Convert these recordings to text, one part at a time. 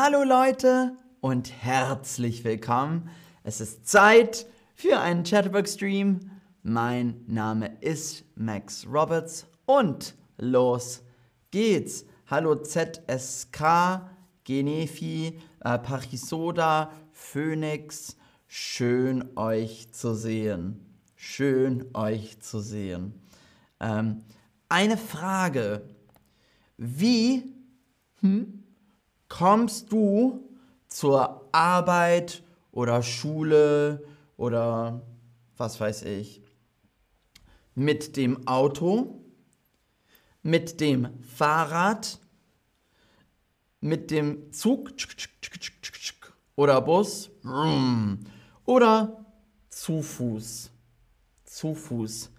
Hallo Leute und herzlich willkommen. Es ist Zeit für einen Chatterbox-Stream. Mein Name ist Max Roberts und los geht's. Hallo ZSK, Genefi, äh, Parisoda, Phoenix. Schön euch zu sehen. Schön euch zu sehen. Ähm, eine Frage. Wie hm, kommst du zur Arbeit oder Schule oder was weiß ich? Mit dem Auto, mit dem Fahrrad, mit dem Zug oder Bus oder zu Fuß. Zu Fuß.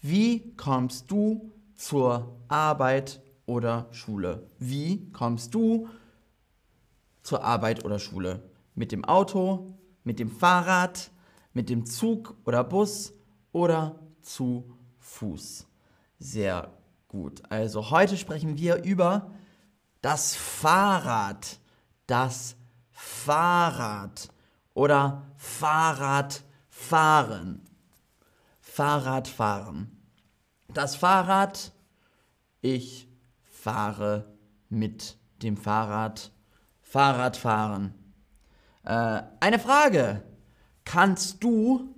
Wie kommst du zur Arbeit oder Schule? Wie kommst du zur Arbeit oder Schule? Mit dem Auto, mit dem Fahrrad, mit dem Zug oder Bus oder zu Fuß? Sehr gut. Also heute sprechen wir über das Fahrrad. Das Fahrrad oder Fahrradfahren. Fahrradfahren. Das Fahrrad, ich fahre mit dem Fahrrad. Fahrradfahren. Äh, eine Frage. Kannst du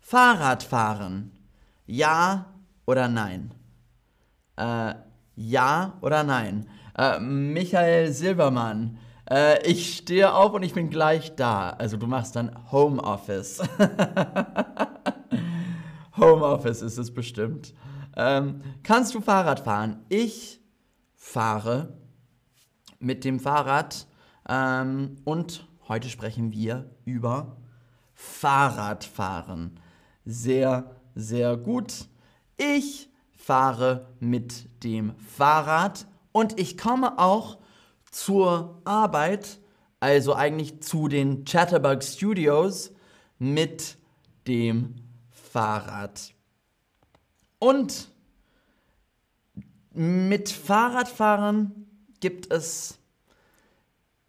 Fahrrad fahren? Ja oder nein? Äh, ja oder nein? Äh, Michael Silbermann. Äh, ich stehe auf und ich bin gleich da. Also du machst dann Homeoffice. Homeoffice ist es bestimmt. Ähm, kannst du Fahrrad fahren? Ich fahre mit dem Fahrrad ähm, und heute sprechen wir über Fahrradfahren. Sehr, sehr gut. Ich fahre mit dem Fahrrad und ich komme auch zur Arbeit, also eigentlich zu den Chatterbug Studios mit dem Fahrrad. Und mit Fahrradfahren gibt es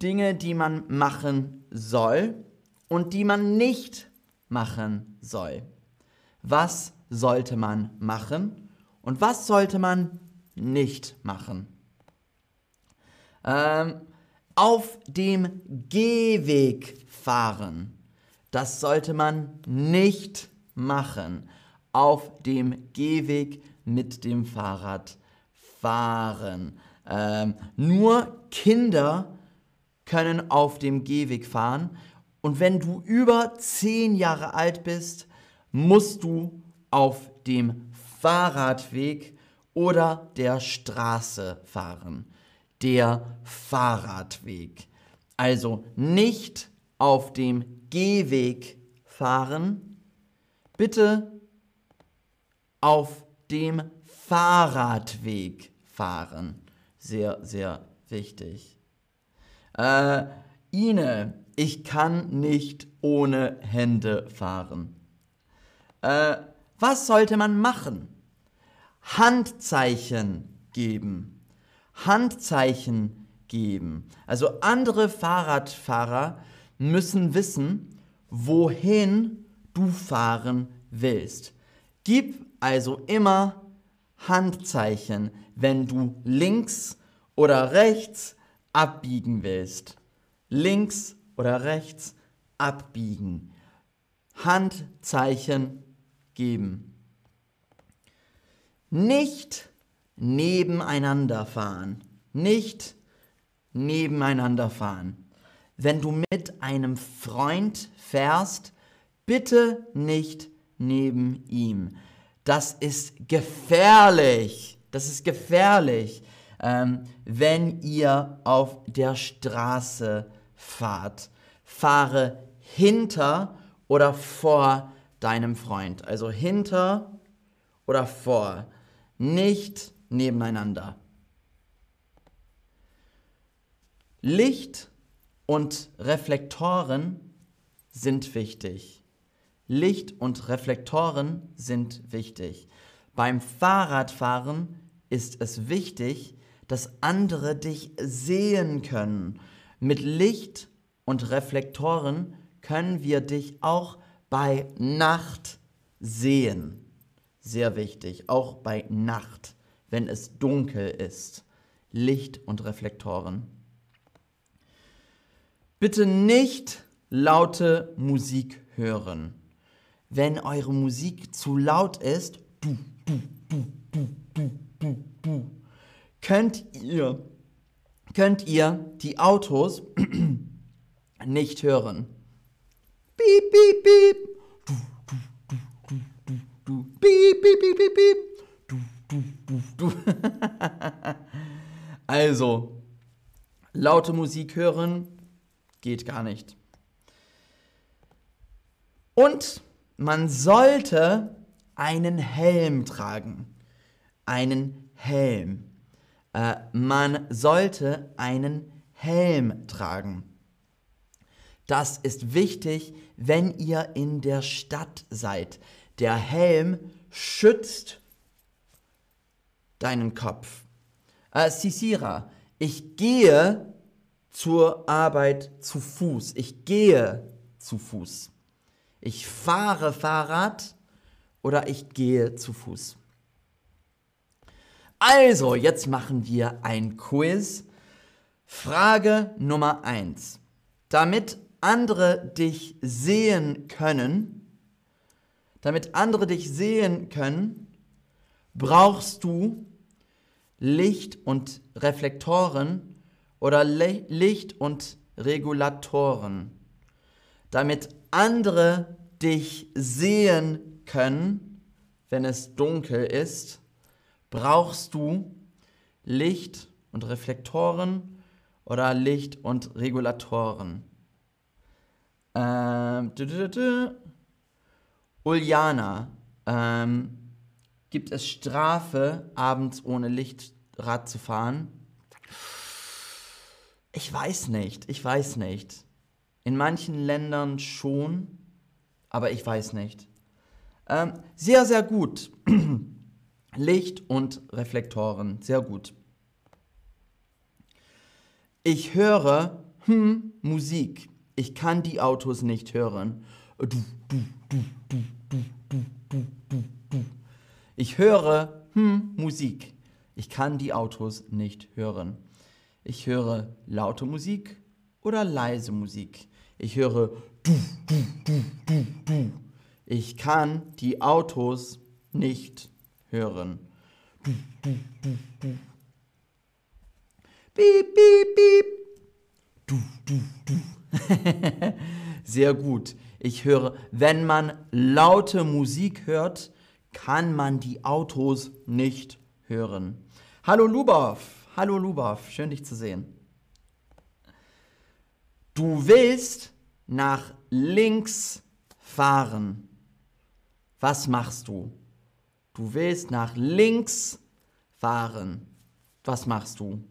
Dinge, die man machen soll und die man nicht machen soll. Was sollte man machen und was sollte man nicht machen? Ähm, auf dem Gehweg fahren. Das sollte man nicht machen. Auf dem Gehweg mit dem Fahrrad fahren. Ähm, nur Kinder können auf dem Gehweg fahren. Und wenn du über zehn Jahre alt bist, musst du auf dem Fahrradweg oder der Straße fahren. Der Fahrradweg. Also nicht auf dem Gehweg fahren, bitte auf dem Fahrradweg fahren. Sehr, sehr wichtig. Äh, Ine, ich kann nicht ohne Hände fahren. Äh, was sollte man machen? Handzeichen geben. Handzeichen geben. Also andere Fahrradfahrer müssen wissen, wohin du fahren willst. Gib also immer Handzeichen, wenn du links oder rechts abbiegen willst. Links oder rechts abbiegen. Handzeichen geben. Nicht nebeneinander fahren. Nicht nebeneinander fahren. Wenn du mit einem Freund fährst, bitte nicht neben ihm das ist gefährlich. Das ist gefährlich, ähm, wenn ihr auf der Straße fahrt. Fahre hinter oder vor deinem Freund. Also hinter oder vor. Nicht nebeneinander. Licht und Reflektoren sind wichtig. Licht und Reflektoren sind wichtig. Beim Fahrradfahren ist es wichtig, dass andere dich sehen können. Mit Licht und Reflektoren können wir dich auch bei Nacht sehen. Sehr wichtig, auch bei Nacht, wenn es dunkel ist. Licht und Reflektoren. Bitte nicht laute Musik hören. Wenn eure Musik zu laut ist, du, du, du, du, du, du, du, könnt ihr, könnt ihr die Autos nicht hören. Piep, piep, piep. Du, du, du, du, du, du. Piep, piep, piep, piep, piep. Du, du, du, du. also, laute Musik hören geht gar nicht. Und man sollte einen Helm tragen. Einen Helm. Äh, man sollte einen Helm tragen. Das ist wichtig, wenn ihr in der Stadt seid. Der Helm schützt deinen Kopf. Äh, Sisira, ich gehe zur Arbeit zu Fuß. Ich gehe zu Fuß. Ich fahre Fahrrad oder ich gehe zu Fuß. Also, jetzt machen wir ein Quiz. Frage Nummer 1. Damit andere dich sehen können, damit andere dich sehen können, brauchst du Licht und Reflektoren oder Le Licht und Regulatoren. Damit andere dich sehen können, wenn es dunkel ist, brauchst du Licht und Reflektoren oder Licht und Regulatoren. Ähm, Uljana, ähm, gibt es Strafe, abends ohne Lichtrad zu fahren? Ich weiß nicht, ich weiß nicht. In manchen Ländern schon, aber ich weiß nicht. Ähm, sehr, sehr gut. Licht und Reflektoren, sehr gut. Ich höre hm, Musik ich kann die Autos nicht hören. Ich höre hm, Musik. Ich kann die Autos nicht hören. Ich höre laute Musik oder leise Musik. Ich höre du, du, du, du, du. Ich kann die Autos nicht hören. Piep, piep, piep. Du, du, du. Sehr gut. Ich höre, wenn man laute Musik hört, kann man die Autos nicht hören. Hallo Lubov, hallo Lubov, schön dich zu sehen. Du willst nach links fahren. Was machst du? Du willst nach links fahren. Was machst du?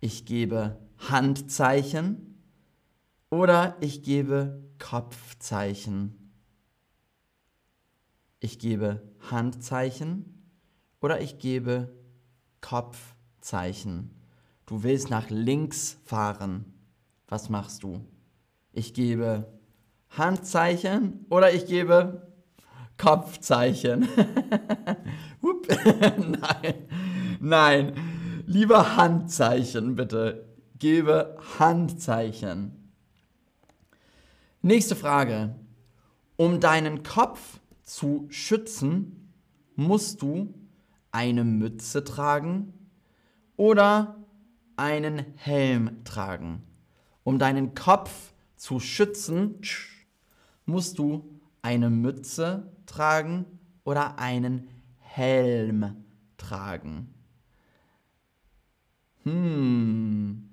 Ich gebe Handzeichen oder ich gebe Kopfzeichen. Ich gebe Handzeichen oder ich gebe Kopfzeichen. Du willst nach links fahren. Was machst du? Ich gebe Handzeichen oder ich gebe Kopfzeichen. nein, nein, lieber Handzeichen bitte. Gebe Handzeichen. Nächste Frage. Um deinen Kopf zu schützen, musst du eine Mütze tragen oder einen Helm tragen. Um deinen Kopf zu schützen, musst du eine Mütze tragen oder einen Helm tragen. Hm.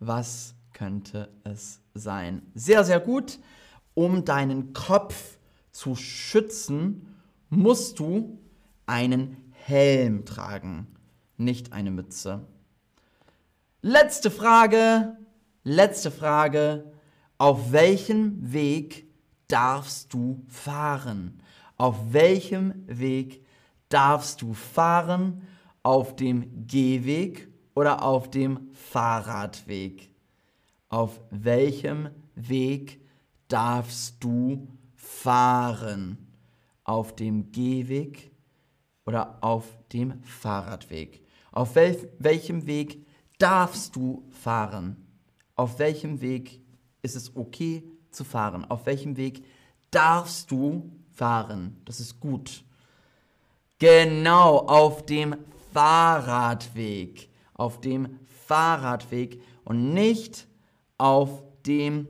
Was könnte es sein. Sehr, sehr gut. Um deinen Kopf zu schützen, musst du einen Helm tragen, nicht eine Mütze. Letzte Frage, letzte Frage. Auf welchem Weg darfst du fahren? Auf welchem Weg darfst du fahren? Auf dem Gehweg oder auf dem Fahrradweg? Auf welchem Weg darfst du fahren? Auf dem Gehweg oder auf dem Fahrradweg? Auf wel welchem Weg darfst du fahren? Auf welchem Weg ist es okay zu fahren? Auf welchem Weg darfst du fahren? Das ist gut. Genau, auf dem Fahrradweg. Auf dem Fahrradweg und nicht auf dem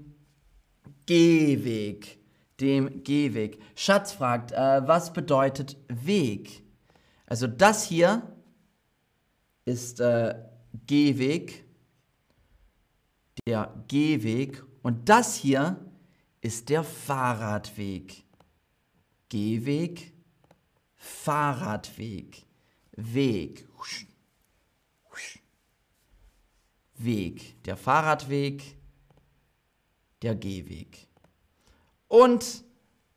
Gehweg. Dem Gehweg. Schatz fragt, äh, was bedeutet Weg? Also das hier ist äh, Gehweg, der Gehweg und das hier ist der Fahrradweg. Gehweg, Fahrradweg, Weg. Weg, der Fahrradweg, der Gehweg. Und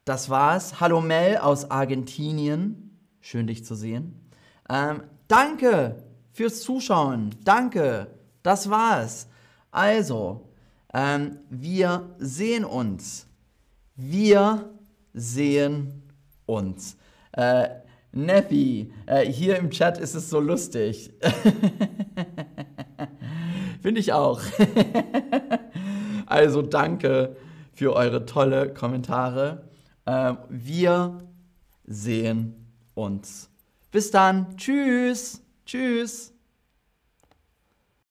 das war's. Hallo Mel aus Argentinien. Schön dich zu sehen. Ähm, danke fürs Zuschauen. Danke. Das war's. Also, ähm, wir sehen uns. Wir sehen uns. Äh, Neppi, äh, hier im Chat ist es so lustig. Finde ich auch. also danke für eure tolle Kommentare. Äh, wir sehen uns. Bis dann. Tschüss. Tschüss.